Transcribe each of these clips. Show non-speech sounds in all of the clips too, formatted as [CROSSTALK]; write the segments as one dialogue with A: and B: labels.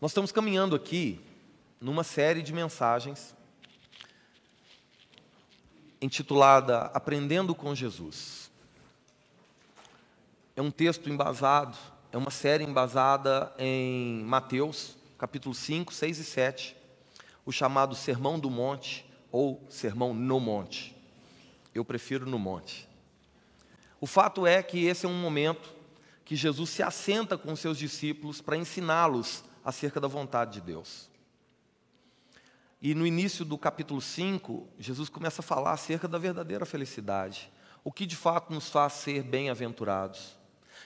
A: Nós estamos caminhando aqui numa série de mensagens intitulada Aprendendo com Jesus. É um texto embasado, é uma série embasada em Mateus, capítulo 5, 6 e 7, o chamado Sermão do Monte ou Sermão no Monte. Eu prefiro no Monte. O fato é que esse é um momento que Jesus se assenta com seus discípulos para ensiná-los acerca da vontade de Deus. E no início do capítulo 5, Jesus começa a falar acerca da verdadeira felicidade, o que de fato nos faz ser bem-aventurados.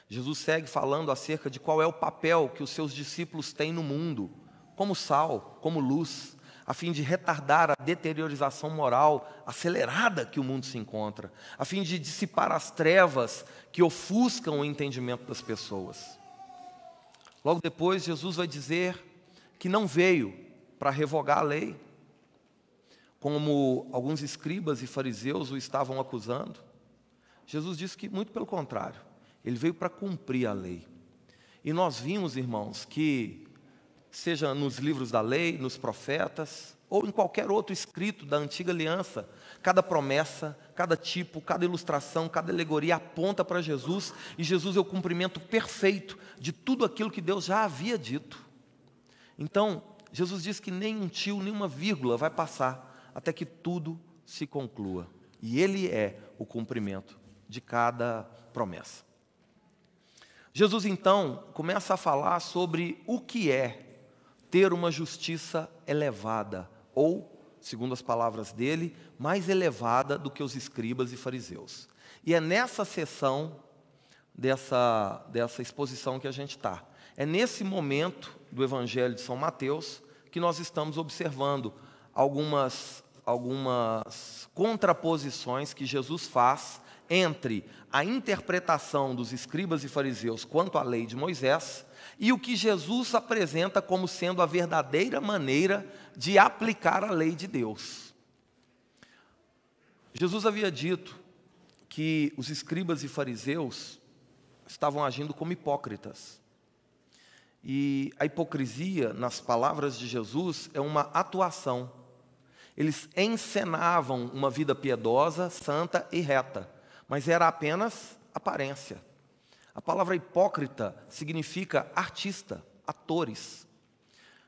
A: Jesus segue falando acerca de qual é o papel que os seus discípulos têm no mundo, como sal, como luz, a fim de retardar a deteriorização moral acelerada que o mundo se encontra, a fim de dissipar as trevas que ofuscam o entendimento das pessoas. Logo depois, Jesus vai dizer que não veio para revogar a lei, como alguns escribas e fariseus o estavam acusando. Jesus disse que, muito pelo contrário, ele veio para cumprir a lei. E nós vimos, irmãos, que, seja nos livros da lei, nos profetas, ou em qualquer outro escrito da antiga aliança, cada promessa, cada tipo, cada ilustração, cada alegoria aponta para Jesus, e Jesus é o cumprimento perfeito de tudo aquilo que Deus já havia dito. Então, Jesus diz que nem um tio, nem uma vírgula vai passar até que tudo se conclua. E Ele é o cumprimento de cada promessa. Jesus então começa a falar sobre o que é ter uma justiça elevada, ou, segundo as palavras dele, mais elevada do que os escribas e fariseus. E é nessa sessão dessa, dessa exposição que a gente está. É nesse momento do Evangelho de São Mateus que nós estamos observando algumas, algumas contraposições que Jesus faz entre a interpretação dos escribas e fariseus quanto à lei de Moisés e o que Jesus apresenta como sendo a verdadeira maneira de aplicar a lei de Deus. Jesus havia dito que os escribas e fariseus estavam agindo como hipócritas. E a hipocrisia, nas palavras de Jesus, é uma atuação. Eles encenavam uma vida piedosa, santa e reta, mas era apenas aparência. A palavra hipócrita significa artista, atores.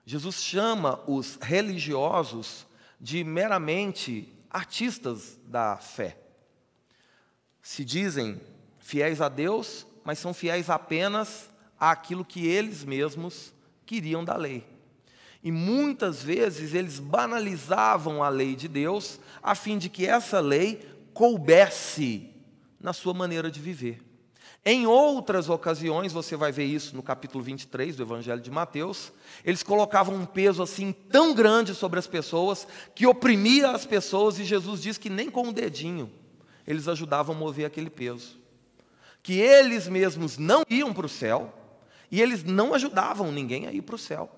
A: Jesus chama os religiosos de meramente artistas da fé. Se dizem fiéis a Deus, mas são fiéis apenas àquilo que eles mesmos queriam da lei. E muitas vezes eles banalizavam a lei de Deus a fim de que essa lei coubesse na sua maneira de viver. Em outras ocasiões, você vai ver isso no capítulo 23 do Evangelho de Mateus, eles colocavam um peso assim tão grande sobre as pessoas, que oprimia as pessoas, e Jesus diz que nem com o um dedinho eles ajudavam a mover aquele peso. Que eles mesmos não iam para o céu, e eles não ajudavam ninguém a ir para o céu.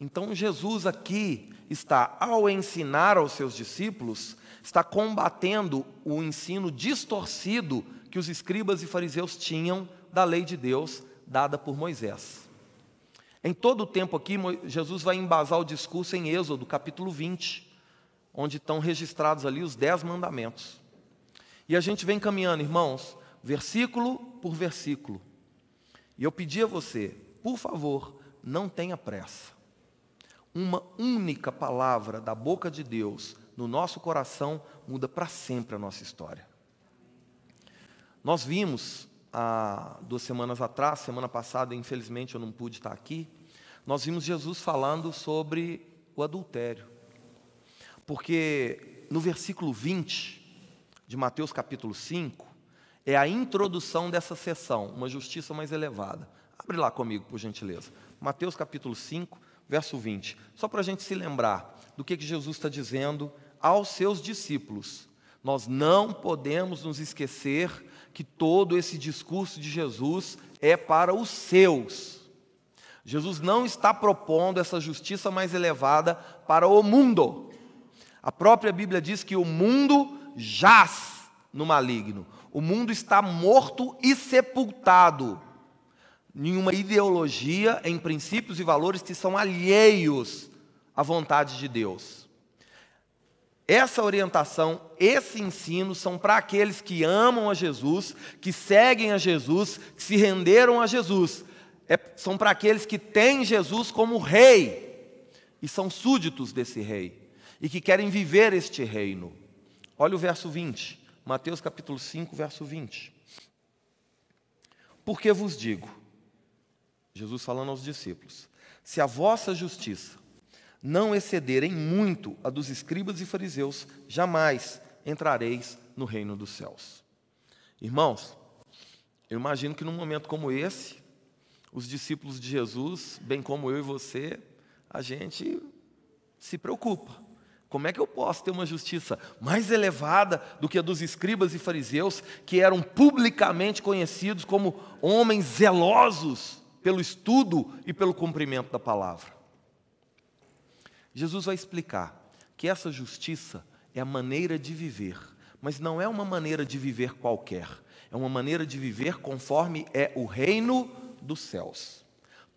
A: Então Jesus aqui está, ao ensinar aos seus discípulos, está combatendo o ensino distorcido que os escribas e fariseus tinham da lei de Deus dada por Moisés. Em todo o tempo aqui, Jesus vai embasar o discurso em Êxodo, capítulo 20, onde estão registrados ali os dez mandamentos. E a gente vem caminhando, irmãos, versículo por versículo. E eu pedi a você, por favor, não tenha pressa. Uma única palavra da boca de Deus no nosso coração muda para sempre a nossa história. Nós vimos há duas semanas atrás, semana passada, infelizmente eu não pude estar aqui, nós vimos Jesus falando sobre o adultério. Porque no versículo 20 de Mateus capítulo 5, é a introdução dessa sessão, uma justiça mais elevada. Abre lá comigo, por gentileza. Mateus capítulo 5, verso 20. Só para a gente se lembrar do que, que Jesus está dizendo aos seus discípulos. Nós não podemos nos esquecer que todo esse discurso de Jesus é para os seus. Jesus não está propondo essa justiça mais elevada para o mundo. A própria Bíblia diz que o mundo jaz no maligno. O mundo está morto e sepultado. em uma ideologia, em princípios e valores que são alheios à vontade de Deus. Essa orientação, esse ensino são para aqueles que amam a Jesus, que seguem a Jesus, que se renderam a Jesus. É, são para aqueles que têm Jesus como rei e são súditos desse rei e que querem viver este reino. Olha o verso 20, Mateus capítulo 5, verso 20. Porque vos digo, Jesus falando aos discípulos, se a vossa justiça não excederem muito a dos escribas e fariseus, jamais entrareis no reino dos céus. Irmãos, eu imagino que num momento como esse, os discípulos de Jesus, bem como eu e você, a gente se preocupa. Como é que eu posso ter uma justiça mais elevada do que a dos escribas e fariseus, que eram publicamente conhecidos como homens zelosos pelo estudo e pelo cumprimento da palavra? Jesus vai explicar que essa justiça é a maneira de viver, mas não é uma maneira de viver qualquer, é uma maneira de viver conforme é o reino dos céus.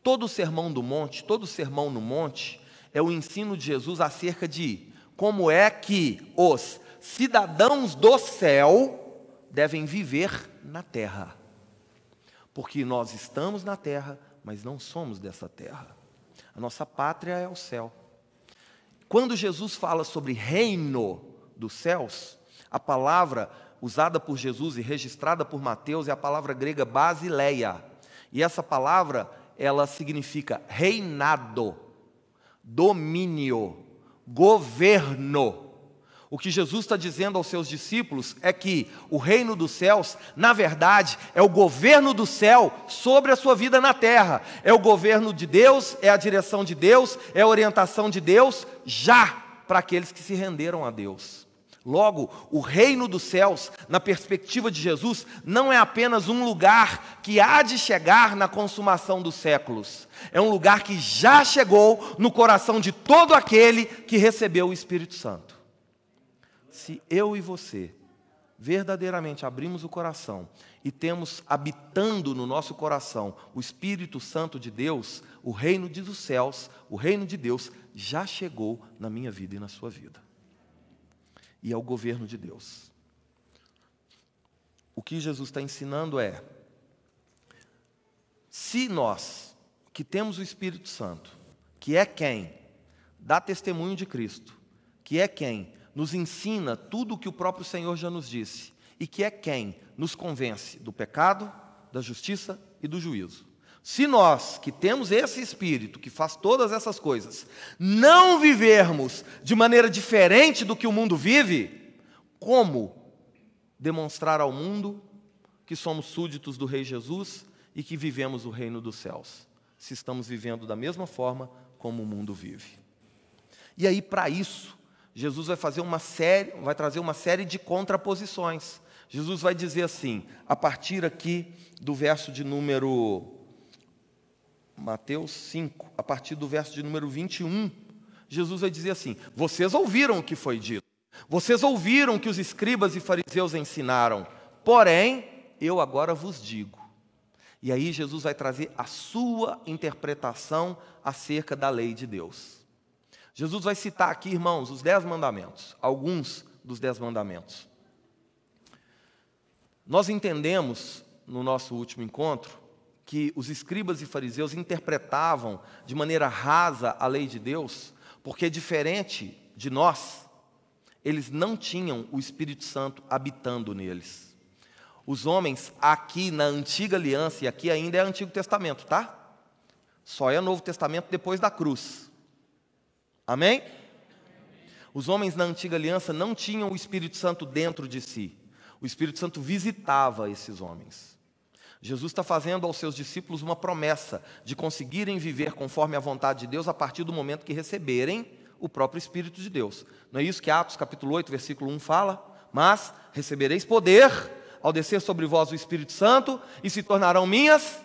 A: Todo o sermão do monte, todo o sermão no monte, é o ensino de Jesus acerca de como é que os cidadãos do céu devem viver na terra. Porque nós estamos na terra, mas não somos dessa terra. A nossa pátria é o céu. Quando Jesus fala sobre reino dos céus, a palavra usada por Jesus e registrada por Mateus é a palavra grega basileia. E essa palavra, ela significa reinado, domínio, governo. O que Jesus está dizendo aos seus discípulos é que o reino dos céus, na verdade, é o governo do céu sobre a sua vida na terra. É o governo de Deus, é a direção de Deus, é a orientação de Deus, já para aqueles que se renderam a Deus. Logo, o reino dos céus, na perspectiva de Jesus, não é apenas um lugar que há de chegar na consumação dos séculos, é um lugar que já chegou no coração de todo aquele que recebeu o Espírito Santo. Se eu e você verdadeiramente abrimos o coração e temos habitando no nosso coração o Espírito Santo de Deus, o reino dos céus, o reino de Deus já chegou na minha vida e na sua vida. E ao governo de Deus. O que Jesus está ensinando é: se nós, que temos o Espírito Santo, que é quem? Dá testemunho de Cristo, que é quem nos ensina tudo o que o próprio Senhor já nos disse, e que é quem nos convence do pecado, da justiça e do juízo. Se nós, que temos esse espírito que faz todas essas coisas, não vivermos de maneira diferente do que o mundo vive, como demonstrar ao mundo que somos súditos do Rei Jesus e que vivemos o reino dos céus, se estamos vivendo da mesma forma como o mundo vive? E aí, para isso, Jesus vai fazer uma série, vai trazer uma série de contraposições. Jesus vai dizer assim, a partir aqui do verso de número Mateus 5, a partir do verso de número 21, Jesus vai dizer assim: Vocês ouviram o que foi dito, vocês ouviram o que os escribas e fariseus ensinaram, porém, eu agora vos digo. E aí Jesus vai trazer a sua interpretação acerca da lei de Deus. Jesus vai citar aqui, irmãos, os dez mandamentos, alguns dos dez mandamentos. Nós entendemos no nosso último encontro que os escribas e fariseus interpretavam de maneira rasa a lei de Deus, porque diferente de nós, eles não tinham o Espírito Santo habitando neles. Os homens aqui na antiga aliança, e aqui ainda é Antigo Testamento, tá? Só é Novo Testamento depois da cruz. Amém? Os homens na antiga aliança não tinham o Espírito Santo dentro de si. O Espírito Santo visitava esses homens. Jesus está fazendo aos seus discípulos uma promessa de conseguirem viver conforme a vontade de Deus a partir do momento que receberem o próprio Espírito de Deus. Não é isso que Atos capítulo 8, versículo 1 fala? Mas recebereis poder ao descer sobre vós o Espírito Santo e se tornarão minhas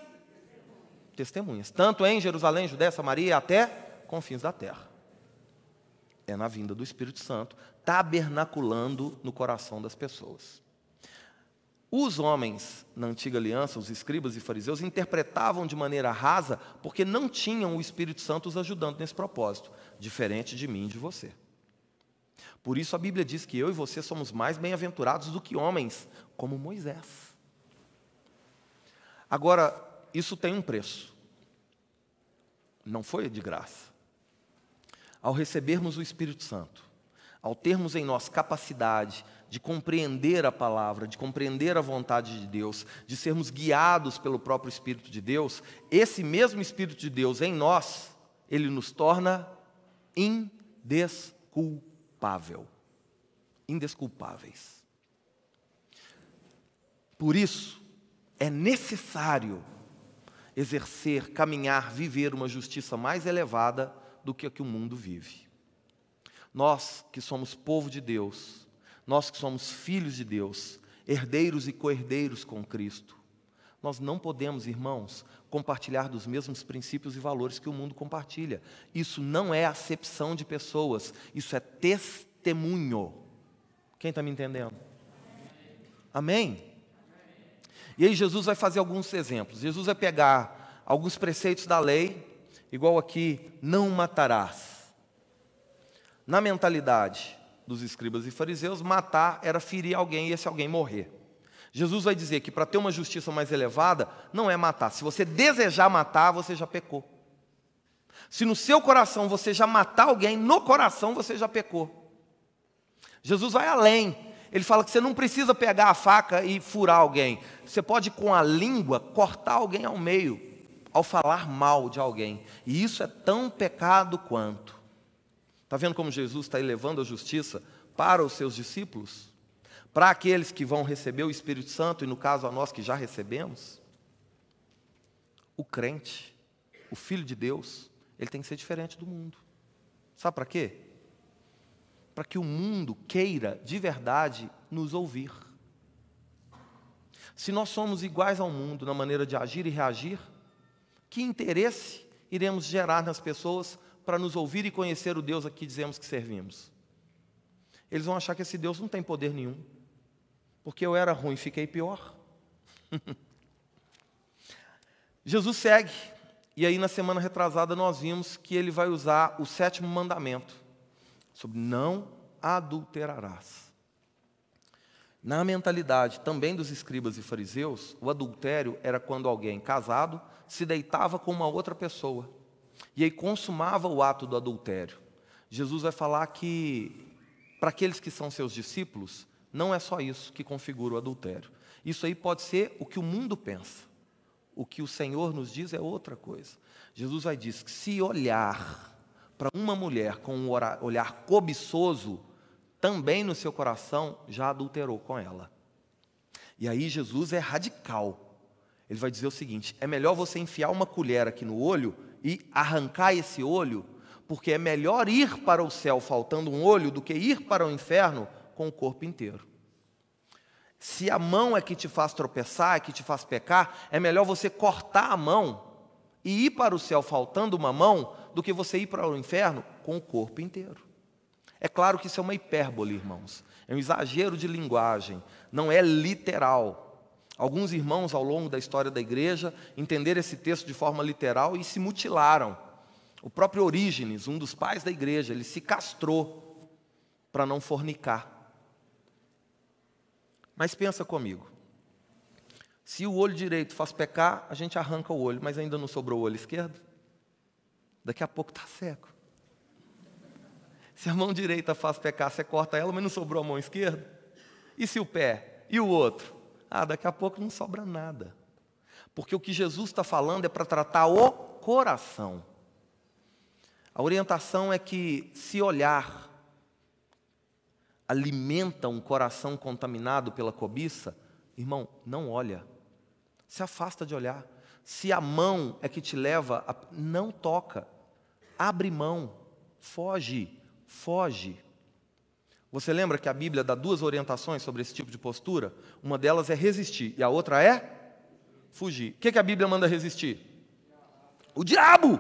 A: testemunhas, tanto em Jerusalém, Judéia, Samaria até confins da terra. É na vinda do Espírito Santo, tabernaculando no coração das pessoas. Os homens na antiga aliança, os escribas e fariseus, interpretavam de maneira rasa porque não tinham o Espírito Santo os ajudando nesse propósito, diferente de mim e de você. Por isso a Bíblia diz que eu e você somos mais bem-aventurados do que homens, como Moisés. Agora, isso tem um preço. Não foi de graça. Ao recebermos o Espírito Santo, ao termos em nós capacidade de compreender a palavra, de compreender a vontade de Deus, de sermos guiados pelo próprio Espírito de Deus, esse mesmo Espírito de Deus em nós, ele nos torna indesculpável. Indesculpáveis. Por isso, é necessário exercer, caminhar, viver uma justiça mais elevada do que a que o mundo vive. Nós que somos povo de Deus, nós que somos filhos de Deus, herdeiros e co-herdeiros com Cristo, nós não podemos, irmãos, compartilhar dos mesmos princípios e valores que o mundo compartilha. Isso não é acepção de pessoas, isso é testemunho. Quem está me entendendo? Amém? E aí Jesus vai fazer alguns exemplos. Jesus vai pegar alguns preceitos da lei, igual aqui, não matarás. Na mentalidade, dos escribas e fariseus, matar era ferir alguém e esse alguém morrer. Jesus vai dizer que para ter uma justiça mais elevada, não é matar. Se você desejar matar, você já pecou. Se no seu coração você já matar alguém, no coração você já pecou. Jesus vai além. Ele fala que você não precisa pegar a faca e furar alguém. Você pode, com a língua, cortar alguém ao meio, ao falar mal de alguém. E isso é tão pecado quanto. Está vendo como Jesus está elevando a justiça para os seus discípulos? Para aqueles que vão receber o Espírito Santo, e no caso a nós que já recebemos? O crente, o filho de Deus, ele tem que ser diferente do mundo. Sabe para quê? Para que o mundo queira de verdade nos ouvir. Se nós somos iguais ao mundo na maneira de agir e reagir, que interesse iremos gerar nas pessoas para nos ouvir e conhecer o Deus a que dizemos que servimos. Eles vão achar que esse Deus não tem poder nenhum, porque eu era ruim e fiquei pior. [LAUGHS] Jesus segue, e aí na semana retrasada nós vimos que ele vai usar o sétimo mandamento, sobre não adulterarás. Na mentalidade também dos escribas e fariseus, o adultério era quando alguém casado se deitava com uma outra pessoa e aí consumava o ato do adultério. Jesus vai falar que, para aqueles que são seus discípulos, não é só isso que configura o adultério. Isso aí pode ser o que o mundo pensa. O que o Senhor nos diz é outra coisa. Jesus vai dizer que se olhar para uma mulher com um olhar cobiçoso, também no seu coração já adulterou com ela. E aí Jesus é radical. Ele vai dizer o seguinte: é melhor você enfiar uma colher aqui no olho e arrancar esse olho, porque é melhor ir para o céu faltando um olho do que ir para o inferno com o corpo inteiro. Se a mão é que te faz tropeçar, é que te faz pecar, é melhor você cortar a mão e ir para o céu faltando uma mão do que você ir para o inferno com o corpo inteiro. É claro que isso é uma hipérbole, irmãos. É um exagero de linguagem, não é literal. Alguns irmãos, ao longo da história da igreja, entenderam esse texto de forma literal e se mutilaram. O próprio Orígenes, um dos pais da igreja, ele se castrou para não fornicar. Mas pensa comigo. Se o olho direito faz pecar, a gente arranca o olho, mas ainda não sobrou o olho esquerdo? Daqui a pouco está seco. Se a mão direita faz pecar, você corta ela, mas não sobrou a mão esquerda? E se o pé? E o outro? Ah, daqui a pouco não sobra nada. Porque o que Jesus está falando é para tratar o coração. A orientação é que, se olhar alimenta um coração contaminado pela cobiça, irmão, não olha. Se afasta de olhar. Se a mão é que te leva, a... não toca. Abre mão. Foge. Foge. Você lembra que a Bíblia dá duas orientações sobre esse tipo de postura? Uma delas é resistir e a outra é fugir. O que, que a Bíblia manda resistir? O diabo!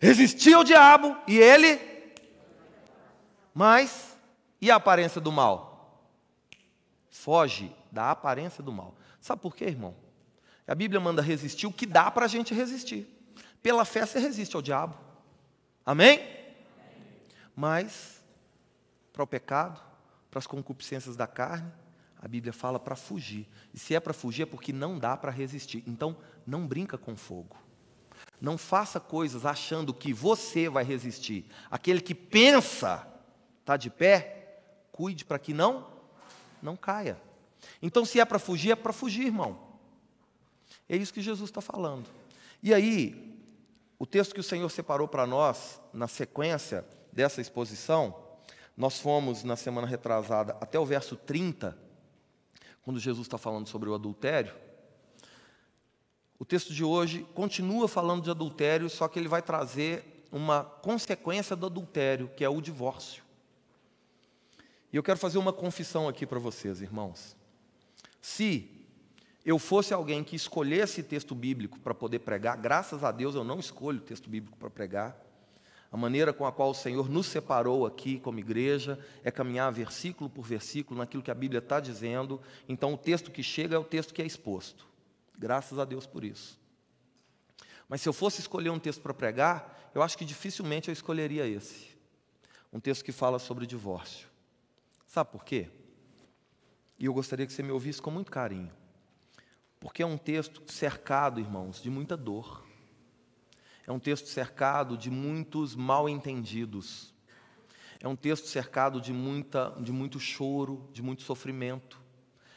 A: Resistir ao diabo e ele. Mas, e a aparência do mal? Foge da aparência do mal. Sabe por quê, irmão? A Bíblia manda resistir o que dá para a gente resistir. Pela fé você resiste ao diabo. Amém? Mas, para o pecado, para as concupiscências da carne, a Bíblia fala para fugir. E se é para fugir é porque não dá para resistir. Então, não brinca com fogo. Não faça coisas achando que você vai resistir. Aquele que pensa está de pé, cuide para que não não caia. Então, se é para fugir, é para fugir, irmão. É isso que Jesus está falando. E aí, o texto que o Senhor separou para nós, na sequência dessa exposição, nós fomos na semana retrasada até o verso 30, quando Jesus está falando sobre o adultério. O texto de hoje continua falando de adultério, só que ele vai trazer uma consequência do adultério, que é o divórcio. E eu quero fazer uma confissão aqui para vocês, irmãos. Se eu fosse alguém que escolhesse texto bíblico para poder pregar, graças a Deus eu não escolho texto bíblico para pregar. A maneira com a qual o Senhor nos separou aqui como igreja é caminhar versículo por versículo naquilo que a Bíblia está dizendo. Então, o texto que chega é o texto que é exposto. Graças a Deus por isso. Mas se eu fosse escolher um texto para pregar, eu acho que dificilmente eu escolheria esse. Um texto que fala sobre divórcio. Sabe por quê? E eu gostaria que você me ouvisse com muito carinho. Porque é um texto cercado, irmãos, de muita dor. É um texto cercado de muitos mal entendidos. É um texto cercado de, muita, de muito choro, de muito sofrimento.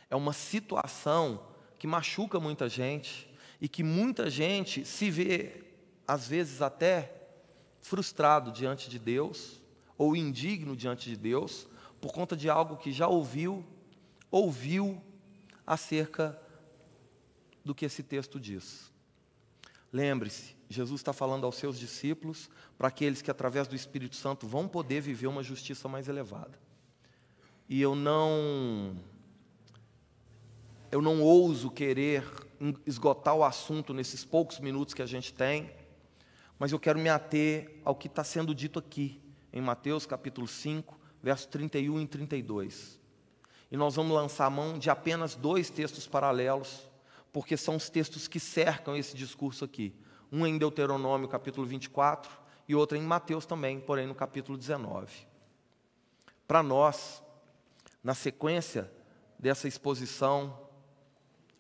A: É uma situação que machuca muita gente e que muita gente se vê, às vezes até frustrado diante de Deus ou indigno diante de Deus por conta de algo que já ouviu, ouviu acerca do que esse texto diz. Lembre-se, Jesus está falando aos seus discípulos, para aqueles que através do Espírito Santo vão poder viver uma justiça mais elevada. E eu não eu não ouso querer esgotar o assunto nesses poucos minutos que a gente tem, mas eu quero me ater ao que está sendo dito aqui, em Mateus capítulo 5, versos 31 e 32. E nós vamos lançar a mão de apenas dois textos paralelos, porque são os textos que cercam esse discurso aqui. Um em Deuteronômio, capítulo 24, e outro em Mateus também, porém no capítulo 19. Para nós, na sequência dessa exposição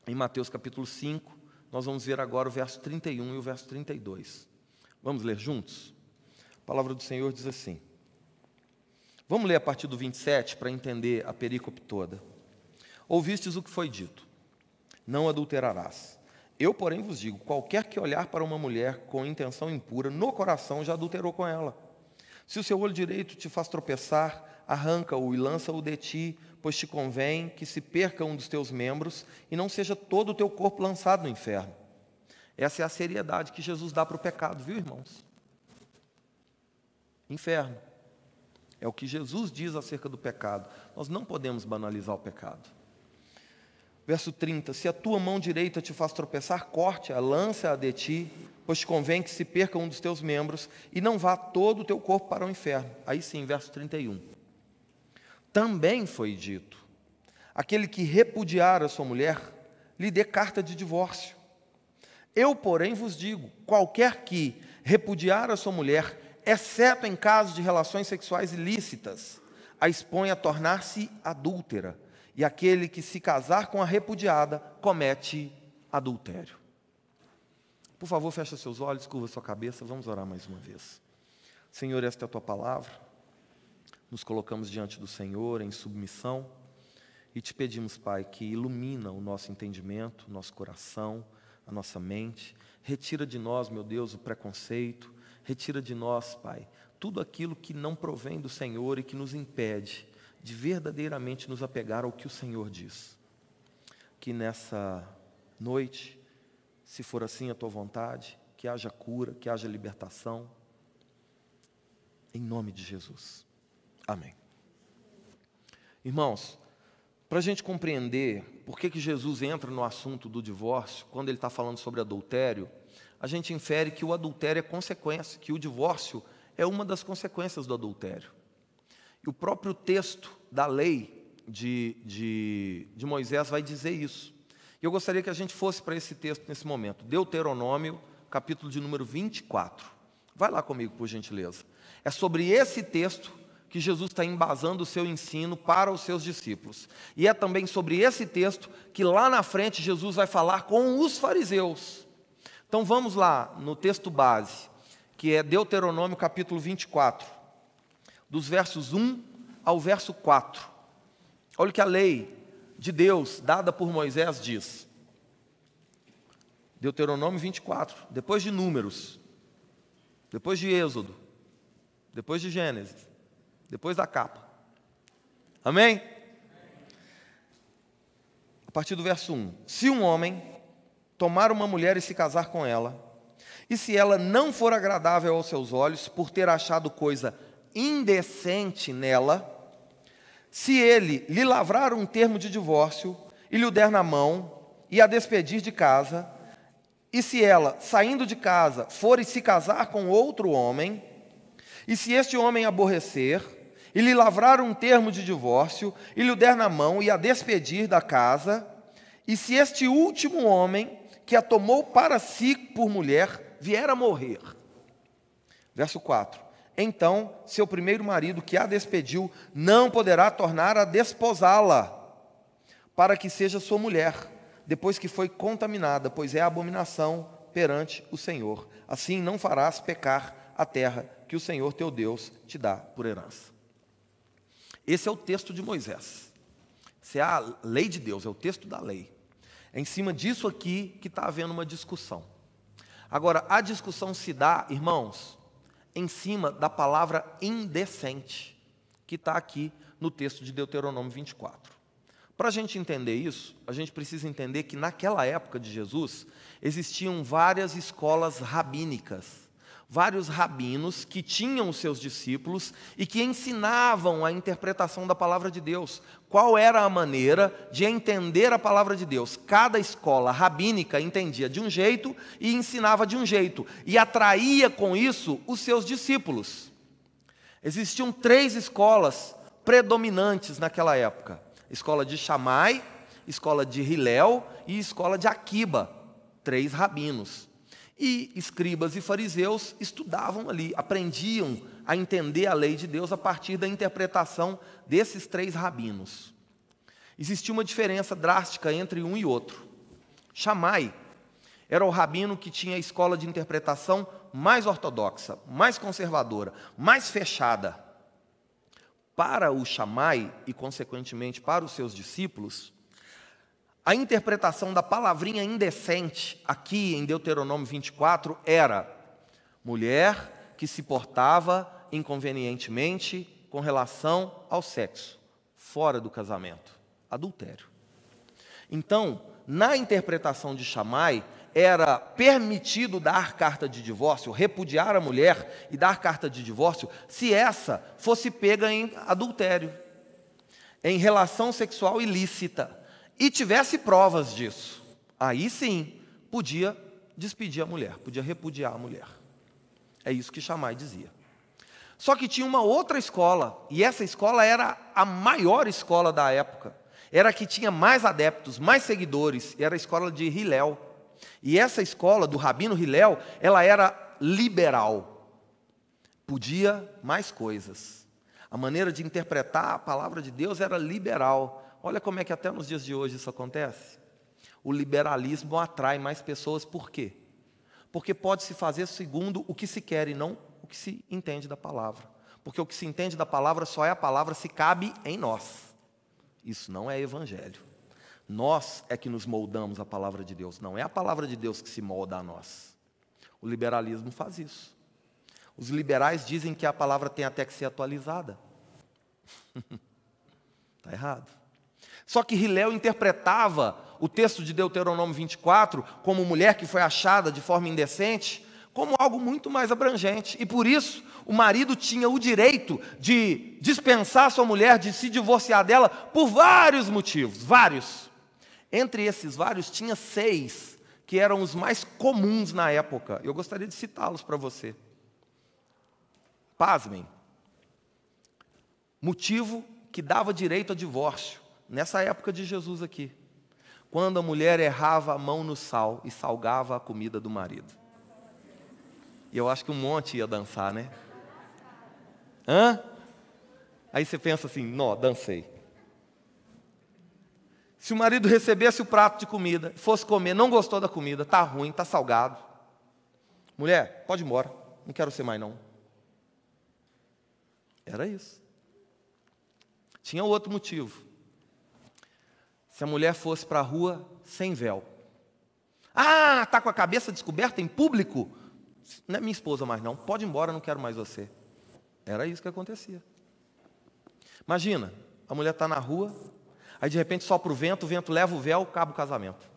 A: em Mateus capítulo 5, nós vamos ver agora o verso 31 e o verso 32. Vamos ler juntos? A palavra do Senhor diz assim: Vamos ler a partir do 27 para entender a perícope toda. Ouvistes o que foi dito: Não adulterarás. Eu, porém, vos digo: qualquer que olhar para uma mulher com intenção impura, no coração já adulterou com ela. Se o seu olho direito te faz tropeçar, arranca-o e lança-o de ti, pois te convém que se perca um dos teus membros e não seja todo o teu corpo lançado no inferno. Essa é a seriedade que Jesus dá para o pecado, viu, irmãos? Inferno. É o que Jesus diz acerca do pecado. Nós não podemos banalizar o pecado. Verso 30: Se a tua mão direita te faz tropeçar, corte-a, lança-a de ti, pois te convém que se perca um dos teus membros e não vá todo o teu corpo para o inferno. Aí sim, verso 31. Também foi dito: aquele que repudiar a sua mulher, lhe dê carta de divórcio. Eu, porém, vos digo: qualquer que repudiar a sua mulher, exceto em casos de relações sexuais ilícitas, a expõe a tornar-se adúltera, e aquele que se casar com a repudiada comete adultério. Por favor, feche seus olhos, curva sua cabeça, vamos orar mais uma vez. Senhor, esta é a tua palavra. Nos colocamos diante do Senhor em submissão e te pedimos, Pai, que ilumina o nosso entendimento, nosso coração, a nossa mente. Retira de nós, meu Deus, o preconceito, Retira de nós, Pai, tudo aquilo que não provém do Senhor e que nos impede de verdadeiramente nos apegar ao que o Senhor diz. Que nessa noite, se for assim a tua vontade, que haja cura, que haja libertação. Em nome de Jesus. Amém. Irmãos, para a gente compreender por que, que Jesus entra no assunto do divórcio, quando ele está falando sobre adultério, a gente infere que o adultério é consequência, que o divórcio é uma das consequências do adultério. E o próprio texto da lei de, de, de Moisés vai dizer isso. E eu gostaria que a gente fosse para esse texto nesse momento. Deuteronômio, capítulo de número 24. Vai lá comigo, por gentileza. É sobre esse texto que Jesus está embasando o seu ensino para os seus discípulos. E é também sobre esse texto que lá na frente Jesus vai falar com os fariseus. Então vamos lá no texto base, que é Deuteronômio capítulo 24, dos versos 1 ao verso 4. Olha o que a lei de Deus, dada por Moisés, diz. Deuteronômio 24, depois de Números, depois de Êxodo, depois de Gênesis, depois da capa. Amém? A partir do verso 1: Se um homem tomar uma mulher e se casar com ela, e se ela não for agradável aos seus olhos, por ter achado coisa indecente nela, se ele lhe lavrar um termo de divórcio e lhe o der na mão e a despedir de casa, e se ela, saindo de casa, for e se casar com outro homem, e se este homem aborrecer, e lhe lavrar um termo de divórcio, e lhe o der na mão e a despedir da casa, e se este último homem, que a tomou para si por mulher, vier a morrer. Verso 4 então seu primeiro marido que a despediu não poderá tornar a desposá-la, para que seja sua mulher, depois que foi contaminada, pois é abominação perante o Senhor. Assim não farás pecar a terra que o Senhor teu Deus te dá por herança. Esse é o texto de Moisés. Essa é a lei de Deus, é o texto da lei. É em cima disso aqui que está havendo uma discussão. Agora, a discussão se dá, irmãos, em cima da palavra indecente, que está aqui no texto de Deuteronômio 24. Para a gente entender isso, a gente precisa entender que naquela época de Jesus existiam várias escolas rabínicas vários rabinos que tinham os seus discípulos e que ensinavam a interpretação da palavra de Deus. Qual era a maneira de entender a palavra de Deus? Cada escola rabínica entendia de um jeito e ensinava de um jeito, e atraía com isso os seus discípulos. Existiam três escolas predominantes naquela época: escola de Shammai, escola de Hilel e escola de Akiba, três rabinos. E escribas e fariseus estudavam ali, aprendiam a entender a lei de Deus a partir da interpretação desses três rabinos. Existia uma diferença drástica entre um e outro. Shammai era o rabino que tinha a escola de interpretação mais ortodoxa, mais conservadora, mais fechada. Para o Shammai e, consequentemente, para os seus discípulos, a interpretação da palavrinha indecente aqui em Deuteronômio 24 era mulher que se portava inconvenientemente com relação ao sexo, fora do casamento, adultério. Então, na interpretação de Shammai, era permitido dar carta de divórcio, repudiar a mulher e dar carta de divórcio, se essa fosse pega em adultério, em relação sexual ilícita e tivesse provas disso, aí sim podia despedir a mulher, podia repudiar a mulher. É isso que Shammai dizia. Só que tinha uma outra escola, e essa escola era a maior escola da época. Era a que tinha mais adeptos, mais seguidores, era a escola de Hillel. E essa escola do rabino Hillel, ela era liberal. Podia mais coisas. A maneira de interpretar a palavra de Deus era liberal. Olha como é que até nos dias de hoje isso acontece. O liberalismo atrai mais pessoas, por quê? Porque pode se fazer segundo o que se quer e não o que se entende da palavra. Porque o que se entende da palavra só é a palavra se cabe em nós. Isso não é evangelho. Nós é que nos moldamos a palavra de Deus, não é a palavra de Deus que se molda a nós. O liberalismo faz isso. Os liberais dizem que a palavra tem até que ser atualizada. Está [LAUGHS] errado. Só que Hilel interpretava o texto de Deuteronômio 24 como mulher que foi achada de forma indecente, como algo muito mais abrangente. E por isso, o marido tinha o direito de dispensar sua mulher, de se divorciar dela, por vários motivos vários. Entre esses vários, tinha seis que eram os mais comuns na época. Eu gostaria de citá-los para você. Pasmem. Motivo que dava direito a divórcio, nessa época de Jesus aqui, quando a mulher errava a mão no sal e salgava a comida do marido. E eu acho que um monte ia dançar, né? Hã? Aí você pensa assim, nó, dancei. Se o marido recebesse o prato de comida, fosse comer, não gostou da comida, tá ruim, tá salgado. Mulher, pode ir embora, não quero ser mais não. Era isso. Tinha outro motivo. Se a mulher fosse para a rua sem véu. Ah, tá com a cabeça descoberta em público? Não é minha esposa mais não. Pode ir embora, não quero mais você. Era isso que acontecia. Imagina, a mulher está na rua, aí de repente sopra o vento, o vento leva o véu, acaba o casamento.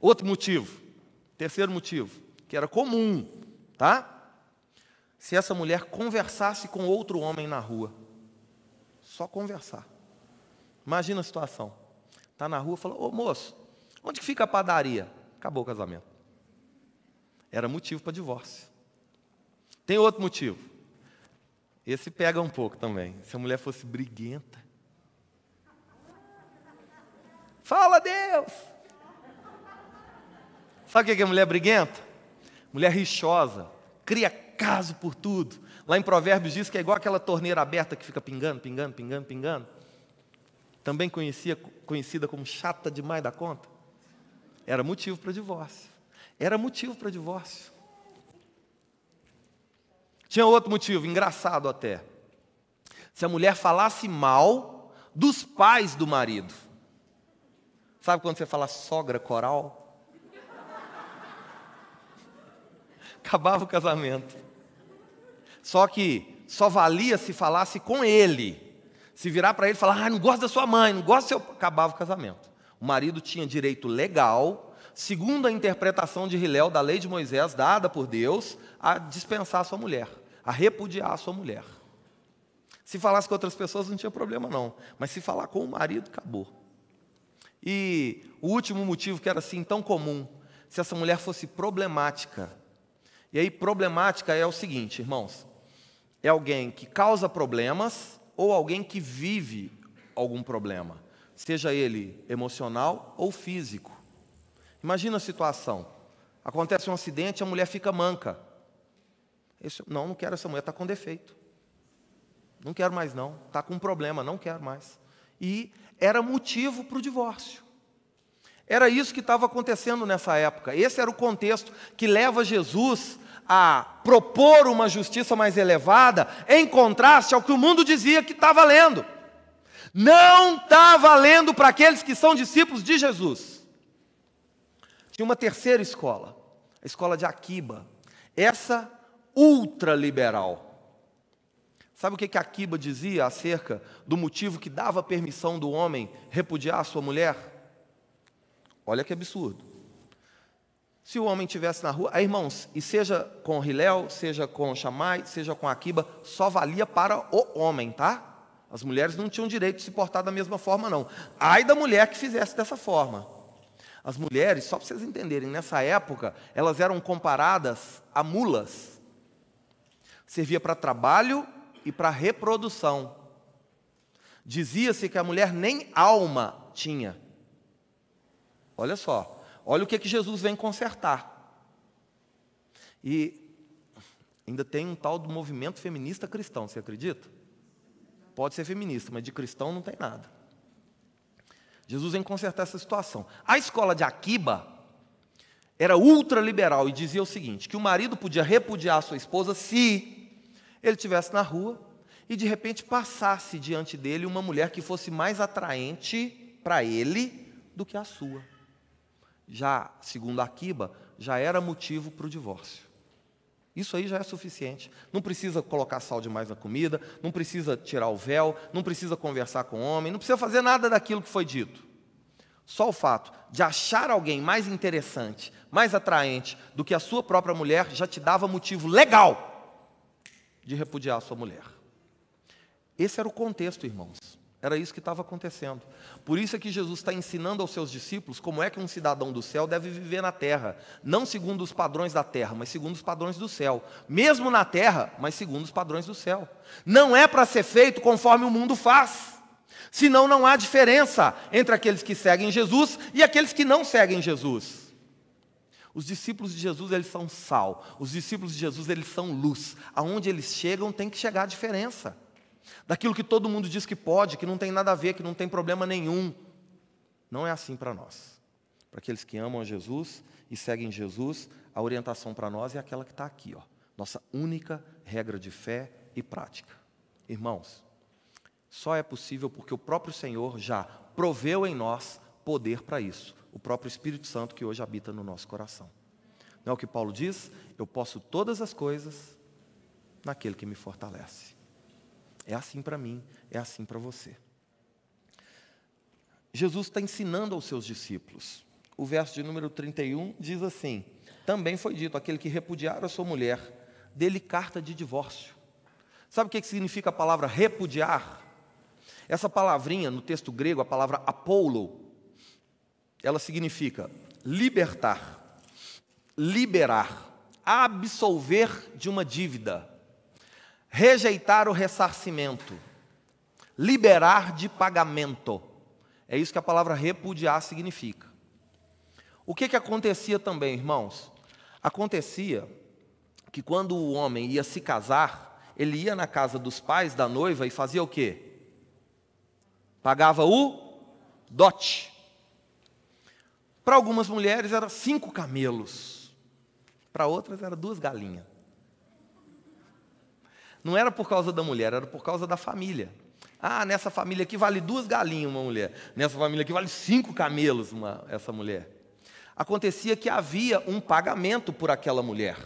A: Outro motivo, terceiro motivo, que era comum, tá? Se essa mulher conversasse com outro homem na rua, só conversar. Imagina a situação. Está na rua e fala, ô moço, onde que fica a padaria? Acabou o casamento. Era motivo para divórcio. Tem outro motivo. Esse pega um pouco também. Se a mulher fosse briguenta. Fala Deus! Sabe o que é mulher briguenta? Mulher rixosa, cria caso por tudo. Lá em Provérbios diz que é igual aquela torneira aberta que fica pingando, pingando, pingando, pingando. Também conhecia, conhecida como chata demais da conta. Era motivo para divórcio. Era motivo para divórcio. Tinha outro motivo, engraçado até. Se a mulher falasse mal dos pais do marido. Sabe quando você fala sogra coral? Acabava o casamento. Só que só valia se falasse com ele. Se virar para ele e falar, ah, não gosto da sua mãe, não gosto do seu. Acabava o casamento. O marido tinha direito legal, segundo a interpretação de Hilel da lei de Moisés, dada por Deus, a dispensar a sua mulher a repudiar a sua mulher. Se falasse com outras pessoas não tinha problema não, mas se falar com o marido, acabou. E o último motivo que era assim tão comum, se essa mulher fosse problemática. E aí problemática é o seguinte, irmãos, é alguém que causa problemas ou alguém que vive algum problema, seja ele emocional ou físico. Imagina a situação. Acontece um acidente, a mulher fica manca. Esse, não, não quero essa mulher, está com defeito. Não quero mais não, está com um problema, não quero mais. E era motivo para o divórcio. Era isso que estava acontecendo nessa época. Esse era o contexto que leva Jesus a propor uma justiça mais elevada, em contraste ao que o mundo dizia que está valendo. Não está valendo para aqueles que são discípulos de Jesus. Tinha uma terceira escola, a escola de Aquiba. Essa ultraliberal. Sabe o que, que Akiba dizia acerca do motivo que dava permissão do homem repudiar a sua mulher? Olha que absurdo. Se o homem estivesse na rua, aí, irmãos, e seja com Hilel, seja com Shammai, seja com Akiba, só valia para o homem, tá? As mulheres não tinham direito de se portar da mesma forma, não. Ai da mulher que fizesse dessa forma. As mulheres, só para vocês entenderem, nessa época, elas eram comparadas a mulas servia para trabalho e para reprodução. Dizia-se que a mulher nem alma tinha. Olha só, olha o que, que Jesus vem consertar. E ainda tem um tal do movimento feminista cristão, você acredita? Pode ser feminista, mas de cristão não tem nada. Jesus vem consertar essa situação. A escola de Aquiba era ultraliberal e dizia o seguinte: que o marido podia repudiar a sua esposa se ele estivesse na rua e de repente passasse diante dele uma mulher que fosse mais atraente para ele do que a sua. Já, segundo Akiba, já era motivo para o divórcio. Isso aí já é suficiente. Não precisa colocar sal demais na comida, não precisa tirar o véu, não precisa conversar com o homem, não precisa fazer nada daquilo que foi dito. Só o fato de achar alguém mais interessante, mais atraente do que a sua própria mulher já te dava motivo legal de repudiar sua mulher. Esse era o contexto, irmãos. Era isso que estava acontecendo. Por isso é que Jesus está ensinando aos seus discípulos como é que um cidadão do céu deve viver na terra, não segundo os padrões da terra, mas segundo os padrões do céu. Mesmo na terra, mas segundo os padrões do céu. Não é para ser feito conforme o mundo faz. Senão não há diferença entre aqueles que seguem Jesus e aqueles que não seguem Jesus. Os discípulos de Jesus, eles são sal. Os discípulos de Jesus, eles são luz. Aonde eles chegam, tem que chegar a diferença daquilo que todo mundo diz que pode, que não tem nada a ver, que não tem problema nenhum. Não é assim para nós. Para aqueles que amam a Jesus e seguem Jesus, a orientação para nós é aquela que está aqui, ó. Nossa única regra de fé e prática. Irmãos, só é possível porque o próprio Senhor já proveu em nós poder para isso. O próprio Espírito Santo que hoje habita no nosso coração. Não é o que Paulo diz? Eu posso todas as coisas naquele que me fortalece. É assim para mim, é assim para você. Jesus está ensinando aos seus discípulos. O verso de número 31 diz assim: Também foi dito: aquele que repudiar a sua mulher, dele carta de divórcio. Sabe o que significa a palavra repudiar? Essa palavrinha no texto grego, a palavra apolo, ela significa libertar, liberar, absolver de uma dívida rejeitar o ressarcimento, liberar de pagamento. É isso que a palavra repudiar significa. O que, que acontecia também, irmãos? Acontecia que quando o homem ia se casar, ele ia na casa dos pais da noiva e fazia o quê? Pagava o dote. Para algumas mulheres era cinco camelos, para outras era duas galinhas. Não era por causa da mulher, era por causa da família. Ah, nessa família aqui vale duas galinhas uma mulher. Nessa família aqui vale cinco camelos uma, essa mulher. Acontecia que havia um pagamento por aquela mulher.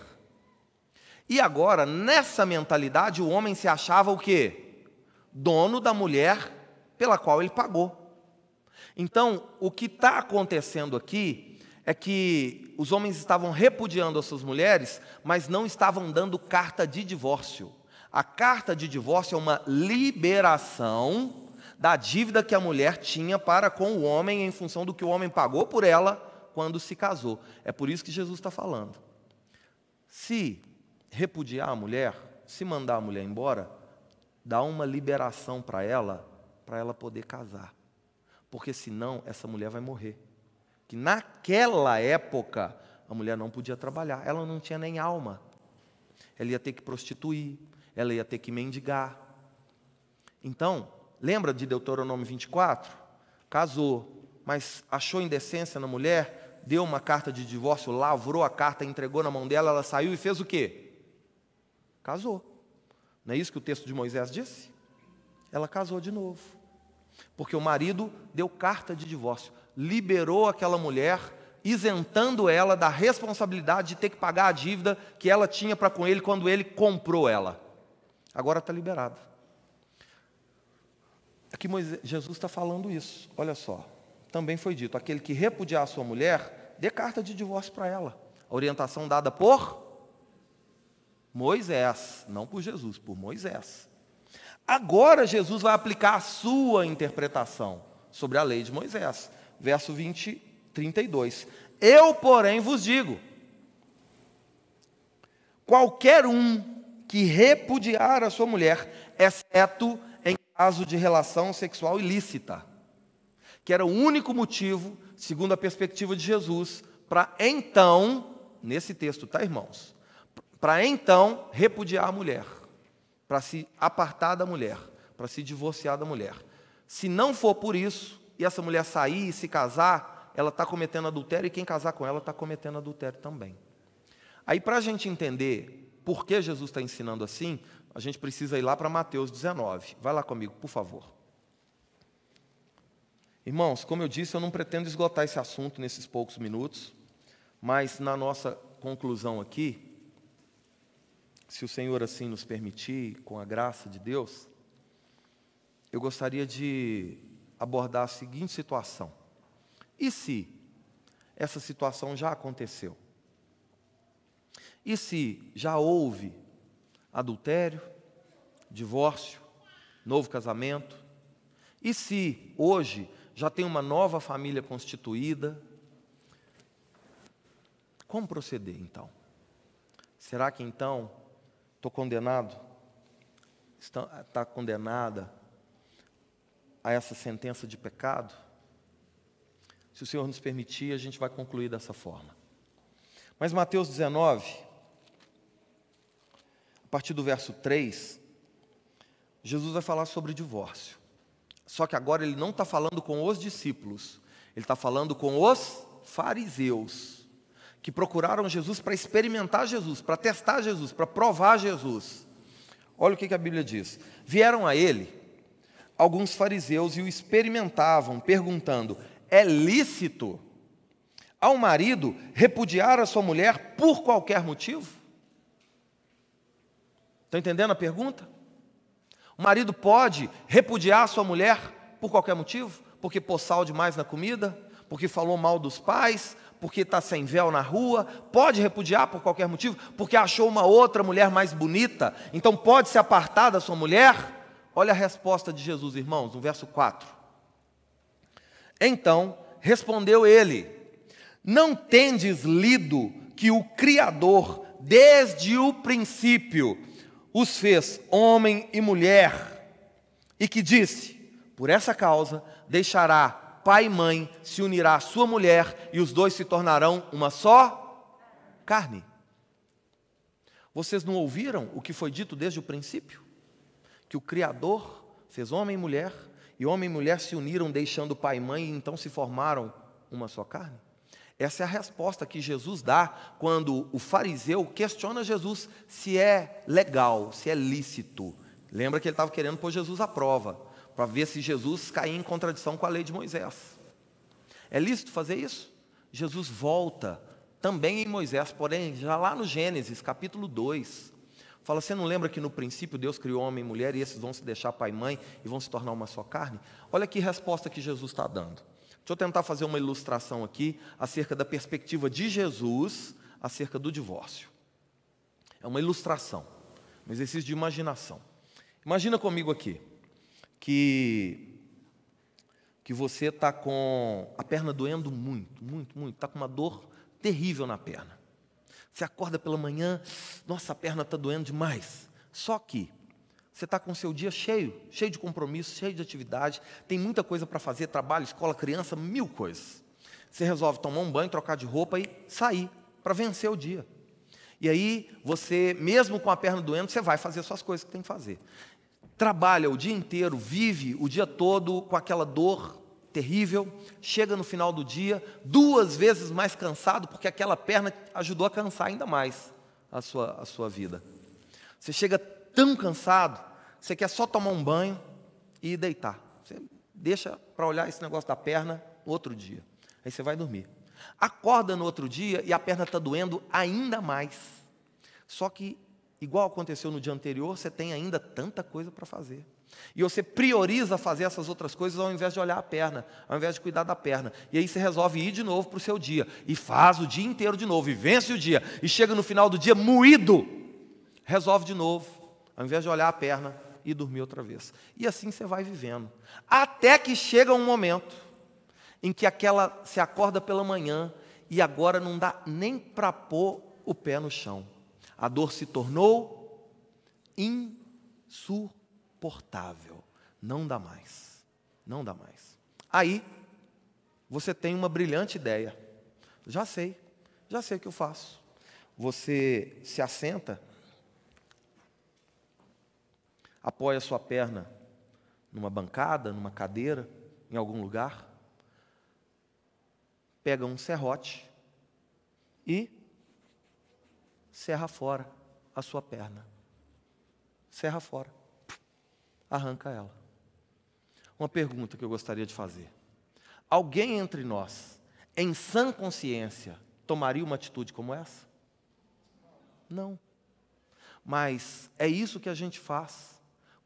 A: E agora, nessa mentalidade, o homem se achava o quê? Dono da mulher pela qual ele pagou. Então, o que está acontecendo aqui é que os homens estavam repudiando as suas mulheres, mas não estavam dando carta de divórcio. A carta de divórcio é uma liberação da dívida que a mulher tinha para com o homem em função do que o homem pagou por ela quando se casou. É por isso que Jesus está falando. Se repudiar a mulher, se mandar a mulher embora, dá uma liberação para ela, para ela poder casar. Porque senão essa mulher vai morrer. Que naquela época a mulher não podia trabalhar, ela não tinha nem alma. Ela ia ter que prostituir, ela ia ter que mendigar. Então, lembra de Deuteronômio 24? Casou, mas achou indecência na mulher, deu uma carta de divórcio, lavrou a carta, entregou na mão dela, ela saiu e fez o quê? Casou. Não é isso que o texto de Moisés disse? Ela casou de novo. Porque o marido deu carta de divórcio, liberou aquela mulher, isentando ela da responsabilidade de ter que pagar a dívida que ela tinha para com ele quando ele comprou ela. Agora está liberado. Aqui Moisés, Jesus está falando isso. Olha só. Também foi dito: aquele que repudiar a sua mulher, dê carta de divórcio para ela. A orientação dada por Moisés, não por Jesus, por Moisés. Agora Jesus vai aplicar a sua interpretação sobre a lei de Moisés. Verso 20, 32. Eu, porém, vos digo: qualquer um que repudiar a sua mulher, exceto em caso de relação sexual ilícita, que era o único motivo, segundo a perspectiva de Jesus, para então, nesse texto, tá, irmãos? Para então repudiar a mulher, para se apartar da mulher, para se divorciar da mulher. Se não for por isso, e essa mulher sair e se casar, ela está cometendo adultério, e quem casar com ela está cometendo adultério também. Aí, para a gente entender por que Jesus está ensinando assim, a gente precisa ir lá para Mateus 19. Vai lá comigo, por favor. Irmãos, como eu disse, eu não pretendo esgotar esse assunto nesses poucos minutos, mas na nossa conclusão aqui, se o Senhor assim nos permitir, com a graça de Deus, eu gostaria de abordar a seguinte situação. E se essa situação já aconteceu? E se já houve adultério, divórcio, novo casamento, E se hoje já tem uma nova família constituída, como proceder então? Será que então estou condenado? Está, está condenada a essa sentença de pecado? Se o Senhor nos permitir, a gente vai concluir dessa forma. Mas Mateus 19, a partir do verso 3, Jesus vai falar sobre divórcio. Só que agora ele não está falando com os discípulos, ele está falando com os fariseus, que procuraram Jesus para experimentar Jesus, para testar Jesus, para provar Jesus. Olha o que, a Bíblia diz: vieram a ele alguns fariseus e o experimentavam, perguntando: é lícito ao marido repudiar a sua mulher por qualquer motivo? Estão entendendo a pergunta? O marido pode repudiar a sua mulher por qualquer motivo? Porque pôs sal demais na comida? Porque falou mal dos pais? Porque está sem véu na rua? Pode repudiar por qualquer motivo? Porque achou uma outra mulher mais bonita? Então pode se apartar da sua mulher? Olha a resposta de Jesus, irmãos, no verso 4. Então respondeu ele: Não tendes lido que o Criador, desde o princípio, os fez homem e mulher, e que disse: Por essa causa deixará pai e mãe, se unirá à sua mulher, e os dois se tornarão uma só carne. Vocês não ouviram o que foi dito desde o princípio? Que o Criador fez homem e mulher, e homem e mulher se uniram, deixando pai e mãe, e então se formaram uma só carne? Essa é a resposta que Jesus dá quando o fariseu questiona Jesus se é legal, se é lícito. Lembra que ele estava querendo pôr Jesus à prova, para ver se Jesus caía em contradição com a lei de Moisés. É lícito fazer isso? Jesus volta também em Moisés, porém, já lá no Gênesis, capítulo 2. Fala, você não lembra que no princípio Deus criou homem e mulher e esses vão se deixar pai e mãe e vão se tornar uma só carne? Olha que resposta que Jesus está dando. Deixa eu tentar fazer uma ilustração aqui acerca da perspectiva de Jesus acerca do divórcio. É uma ilustração, um exercício de imaginação. Imagina comigo aqui que que você está com a perna doendo muito, muito, muito, está com uma dor terrível na perna. Você acorda pela manhã, nossa, a perna está doendo demais. Só que você está com o seu dia cheio, cheio de compromisso, cheio de atividade, tem muita coisa para fazer, trabalho, escola, criança, mil coisas. Você resolve tomar um banho, trocar de roupa e sair para vencer o dia. E aí, você, mesmo com a perna doendo, você vai fazer suas coisas que tem que fazer. Trabalha o dia inteiro, vive o dia todo com aquela dor terrível, chega no final do dia duas vezes mais cansado, porque aquela perna ajudou a cansar ainda mais a sua, a sua vida. Você chega tão cansado você quer só tomar um banho e deitar. Você deixa para olhar esse negócio da perna outro dia. Aí você vai dormir. Acorda no outro dia e a perna está doendo ainda mais. Só que, igual aconteceu no dia anterior, você tem ainda tanta coisa para fazer. E você prioriza fazer essas outras coisas ao invés de olhar a perna, ao invés de cuidar da perna. E aí você resolve ir de novo para o seu dia. E faz o dia inteiro de novo. E vence o dia. E chega no final do dia moído. Resolve de novo. Ao invés de olhar a perna, e dormir outra vez. E assim você vai vivendo. Até que chega um momento em que aquela se acorda pela manhã e agora não dá nem para pôr o pé no chão. A dor se tornou insuportável. Não dá mais. Não dá mais. Aí você tem uma brilhante ideia. Já sei, já sei o que eu faço. Você se assenta apoia sua perna numa bancada, numa cadeira, em algum lugar, pega um serrote e serra fora a sua perna. Serra fora. Arranca ela. Uma pergunta que eu gostaria de fazer. Alguém entre nós, em sã consciência, tomaria uma atitude como essa? Não. Mas é isso que a gente faz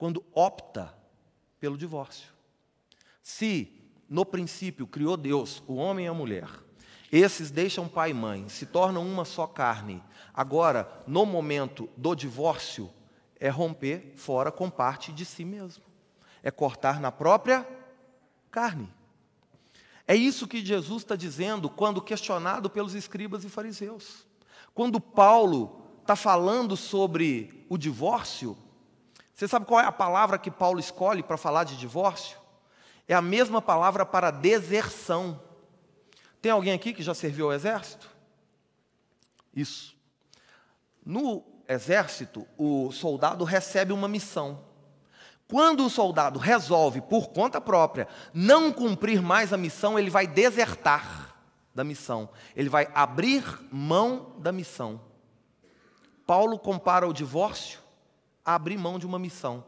A: quando opta pelo divórcio. Se, no princípio, criou Deus, o homem e a mulher, esses deixam pai e mãe, se tornam uma só carne. Agora, no momento do divórcio, é romper fora com parte de si mesmo. É cortar na própria carne. É isso que Jesus está dizendo quando questionado pelos escribas e fariseus. Quando Paulo está falando sobre o divórcio, você sabe qual é a palavra que Paulo escolhe para falar de divórcio? É a mesma palavra para deserção. Tem alguém aqui que já serviu ao exército? Isso. No exército, o soldado recebe uma missão. Quando o soldado resolve, por conta própria, não cumprir mais a missão, ele vai desertar da missão, ele vai abrir mão da missão. Paulo compara o divórcio abrir mão de uma missão.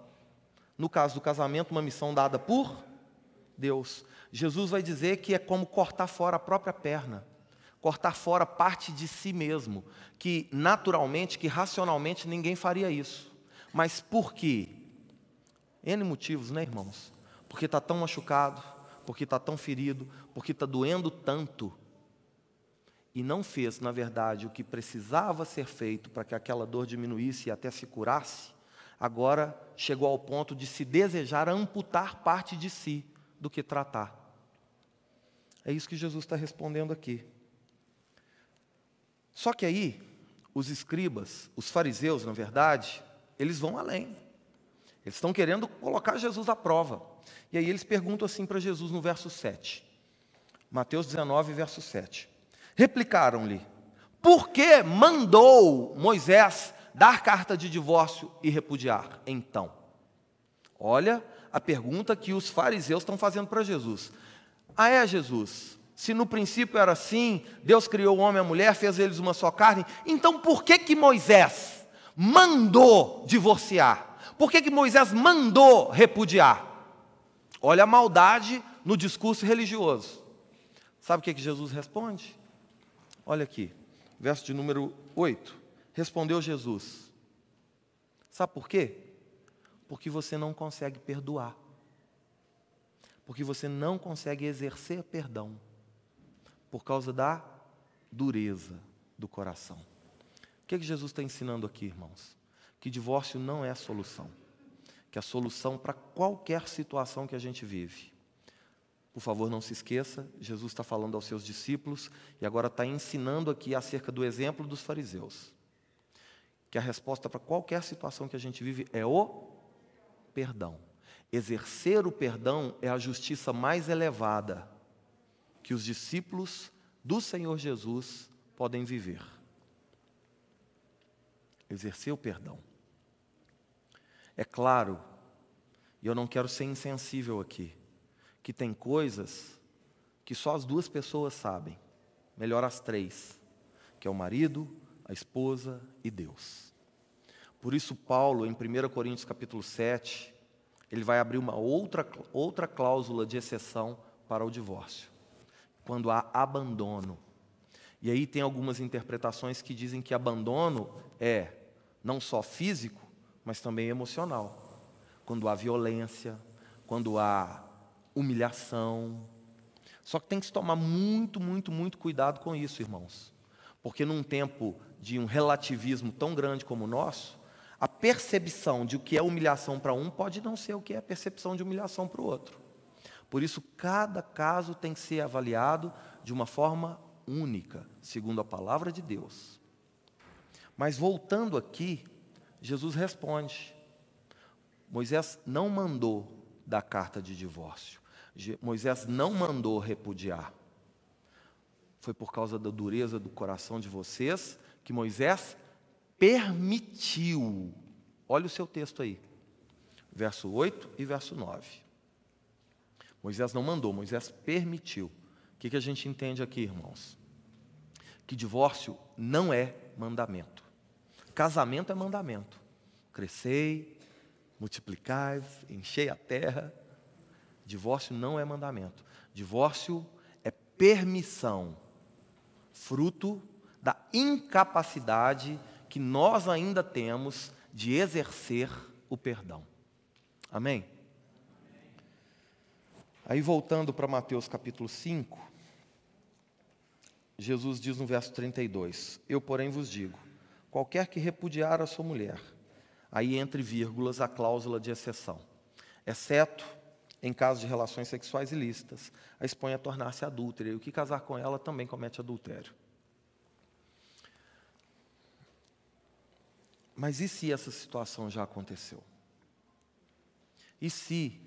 A: No caso do casamento, uma missão dada por Deus. Jesus vai dizer que é como cortar fora a própria perna, cortar fora parte de si mesmo, que naturalmente, que racionalmente ninguém faria isso. Mas por quê? N motivos, né, irmãos? Porque está tão machucado, porque está tão ferido, porque está doendo tanto. E não fez, na verdade, o que precisava ser feito para que aquela dor diminuísse e até se curasse, agora chegou ao ponto de se desejar amputar parte de si do que tratar. É isso que Jesus está respondendo aqui. Só que aí, os escribas, os fariseus, na verdade, eles vão além. Eles estão querendo colocar Jesus à prova. E aí eles perguntam assim para Jesus no verso 7. Mateus 19, verso 7. Replicaram-lhe: Por que mandou Moisés dar carta de divórcio e repudiar? Então, olha a pergunta que os fariseus estão fazendo para Jesus. Ah, é, Jesus? Se no princípio era assim, Deus criou o homem e a mulher, fez eles uma só carne, então por que que Moisés mandou divorciar? Por que que Moisés mandou repudiar? Olha a maldade no discurso religioso. Sabe o que, que Jesus responde? Olha aqui, verso de número 8. Respondeu Jesus: Sabe por quê? Porque você não consegue perdoar porque você não consegue exercer perdão por causa da dureza do coração. O que, é que Jesus está ensinando aqui, irmãos? Que divórcio não é a solução, que a solução para qualquer situação que a gente vive. Por favor, não se esqueça, Jesus está falando aos seus discípulos e agora está ensinando aqui acerca do exemplo dos fariseus. Que a resposta para qualquer situação que a gente vive é o perdão. Exercer o perdão é a justiça mais elevada que os discípulos do Senhor Jesus podem viver. Exercer o perdão. É claro, e eu não quero ser insensível aqui, que tem coisas que só as duas pessoas sabem, melhor as três, que é o marido, a esposa e Deus. Por isso Paulo, em 1 Coríntios capítulo 7, ele vai abrir uma outra, outra cláusula de exceção para o divórcio, quando há abandono. E aí tem algumas interpretações que dizem que abandono é não só físico, mas também emocional. Quando há violência, quando há humilhação. Só que tem que se tomar muito, muito, muito cuidado com isso, irmãos. Porque num tempo de um relativismo tão grande como o nosso, a percepção de o que é humilhação para um pode não ser o que é a percepção de humilhação para o outro. Por isso, cada caso tem que ser avaliado de uma forma única, segundo a palavra de Deus. Mas voltando aqui, Jesus responde: Moisés não mandou dar carta de divórcio. Moisés não mandou repudiar. Foi por causa da dureza do coração de vocês que Moisés permitiu. Olha o seu texto aí, verso 8 e verso 9. Moisés não mandou, Moisés permitiu. O que, que a gente entende aqui, irmãos? Que divórcio não é mandamento. Casamento é mandamento. Crescei, multiplicai, enchei a terra. Divórcio não é mandamento. Divórcio é permissão, fruto da incapacidade que nós ainda temos de exercer o perdão. Amém? Aí voltando para Mateus capítulo 5, Jesus diz no verso 32: Eu, porém, vos digo: qualquer que repudiar a sua mulher, aí entre vírgulas a cláusula de exceção, exceto em caso de relações sexuais ilícitas, a expõe a tornar-se adúltera, e o que casar com ela também comete adultério. Mas e se essa situação já aconteceu? E se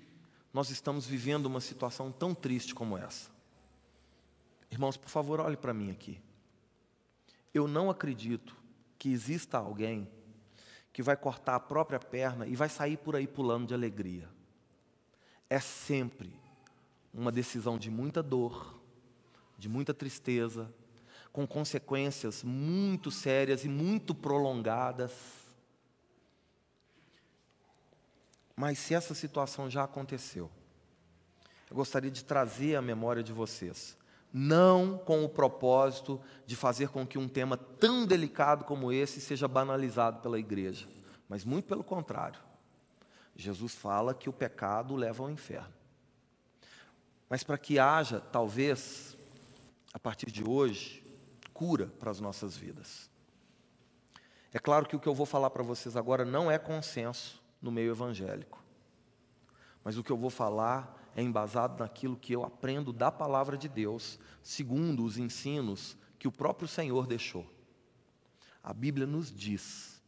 A: nós estamos vivendo uma situação tão triste como essa? Irmãos, por favor, olhe para mim aqui. Eu não acredito que exista alguém que vai cortar a própria perna e vai sair por aí pulando de alegria é sempre uma decisão de muita dor, de muita tristeza, com consequências muito sérias e muito prolongadas. Mas se essa situação já aconteceu, eu gostaria de trazer à memória de vocês, não com o propósito de fazer com que um tema tão delicado como esse seja banalizado pela igreja, mas muito pelo contrário. Jesus fala que o pecado leva ao inferno. Mas para que haja, talvez, a partir de hoje, cura para as nossas vidas. É claro que o que eu vou falar para vocês agora não é consenso no meio evangélico. Mas o que eu vou falar é embasado naquilo que eu aprendo da palavra de Deus, segundo os ensinos que o próprio Senhor deixou. A Bíblia nos diz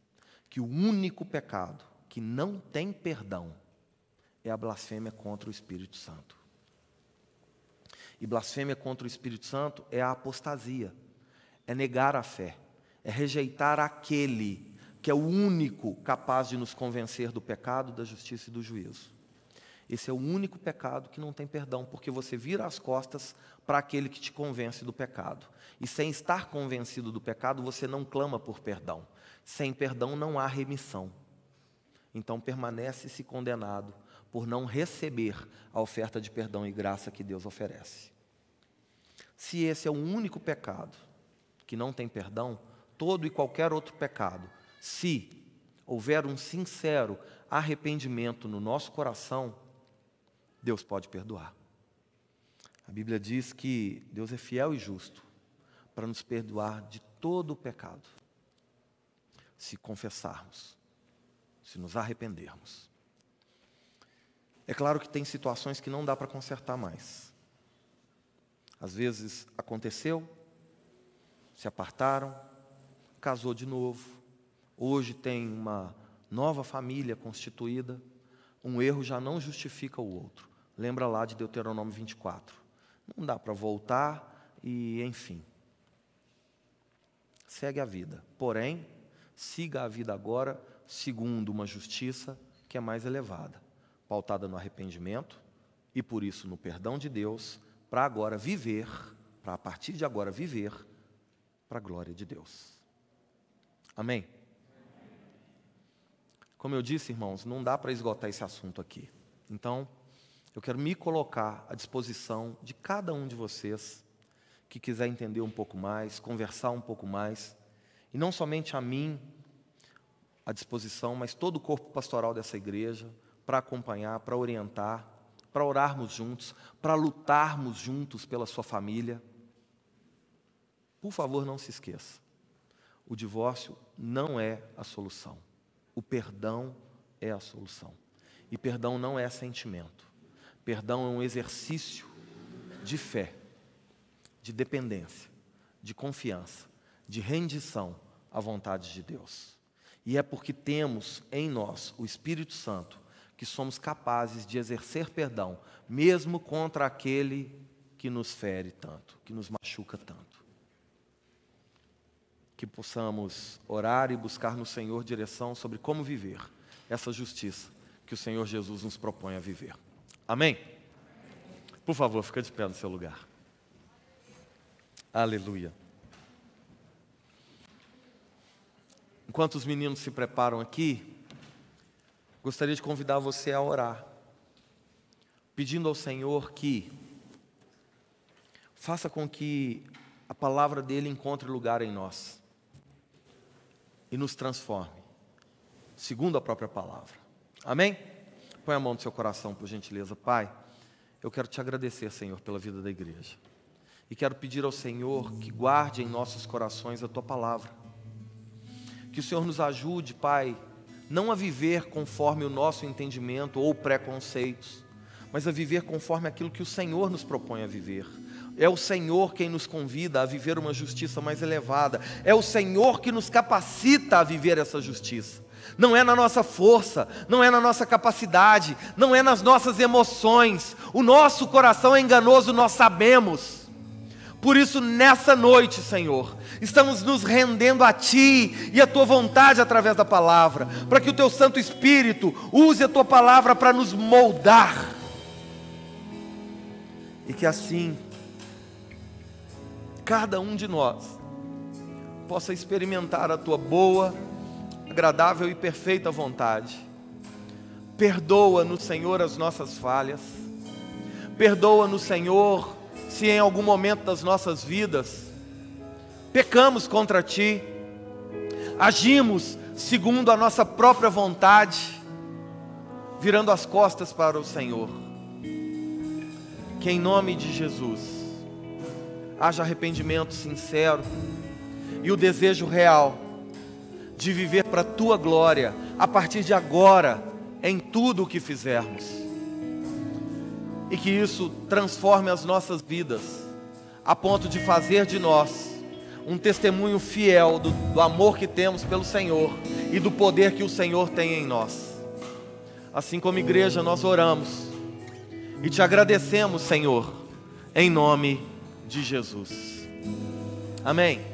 A: que o único pecado que não tem perdão é a blasfêmia contra o Espírito Santo. E blasfêmia contra o Espírito Santo é a apostasia, é negar a fé, é rejeitar aquele que é o único capaz de nos convencer do pecado, da justiça e do juízo. Esse é o único pecado que não tem perdão, porque você vira as costas para aquele que te convence do pecado. E sem estar convencido do pecado, você não clama por perdão. Sem perdão não há remissão então permanece-se condenado por não receber a oferta de perdão e graça que Deus oferece. Se esse é o único pecado que não tem perdão, todo e qualquer outro pecado, se houver um sincero arrependimento no nosso coração, Deus pode perdoar. A Bíblia diz que Deus é fiel e justo para nos perdoar de todo o pecado, se confessarmos se nos arrependermos. É claro que tem situações que não dá para consertar mais. Às vezes aconteceu, se apartaram, casou de novo, hoje tem uma nova família constituída, um erro já não justifica o outro. Lembra lá de Deuteronômio 24. Não dá para voltar e, enfim. Segue a vida. Porém, siga a vida agora segundo uma justiça que é mais elevada, pautada no arrependimento e por isso no perdão de Deus, para agora viver, para a partir de agora viver para a glória de Deus. Amém? Como eu disse, irmãos, não dá para esgotar esse assunto aqui. Então, eu quero me colocar à disposição de cada um de vocês que quiser entender um pouco mais, conversar um pouco mais, e não somente a mim, à disposição, mas todo o corpo pastoral dessa igreja, para acompanhar, para orientar, para orarmos juntos, para lutarmos juntos pela sua família. Por favor, não se esqueça: o divórcio não é a solução, o perdão é a solução. E perdão não é sentimento, perdão é um exercício de fé, de dependência, de confiança, de rendição à vontade de Deus. E é porque temos em nós o Espírito Santo que somos capazes de exercer perdão, mesmo contra aquele que nos fere tanto, que nos machuca tanto. Que possamos orar e buscar no Senhor direção sobre como viver essa justiça que o Senhor Jesus nos propõe a viver. Amém? Por favor, fica de pé no seu lugar. Aleluia. Enquanto os meninos se preparam aqui, gostaria de convidar você a orar, pedindo ao Senhor que faça com que a palavra dele encontre lugar em nós e nos transforme, segundo a própria palavra. Amém? Põe a mão no seu coração, por gentileza, Pai. Eu quero te agradecer, Senhor, pela vida da igreja. E quero pedir ao Senhor que guarde em nossos corações a tua palavra que o Senhor nos ajude, Pai, não a viver conforme o nosso entendimento ou preconceitos, mas a viver conforme aquilo que o Senhor nos propõe a viver. É o Senhor quem nos convida a viver uma justiça mais elevada. É o Senhor que nos capacita a viver essa justiça. Não é na nossa força, não é na nossa capacidade, não é nas nossas emoções. O nosso coração é enganoso, nós sabemos. Por isso, nessa noite, Senhor, estamos nos rendendo a Ti e a Tua vontade através da palavra, para que o Teu Santo Espírito use a Tua palavra para nos moldar. E que assim, cada um de nós possa experimentar a Tua boa, agradável e perfeita vontade. Perdoa-nos, Senhor, as nossas falhas. Perdoa-nos, Senhor, se em algum momento das nossas vidas pecamos contra Ti, agimos segundo a nossa própria vontade, virando as costas para o Senhor. Que em nome de Jesus haja arrependimento sincero e o desejo real de viver para a Tua glória a partir de agora, em tudo o que fizermos e que isso transforme as nossas vidas, a ponto de fazer de nós um testemunho fiel do, do, amor que temos pelo Senhor e do poder que o Senhor tem em nós. Assim como igreja, nós oramos e te agradecemos, Senhor, em nome de Jesus. Amém.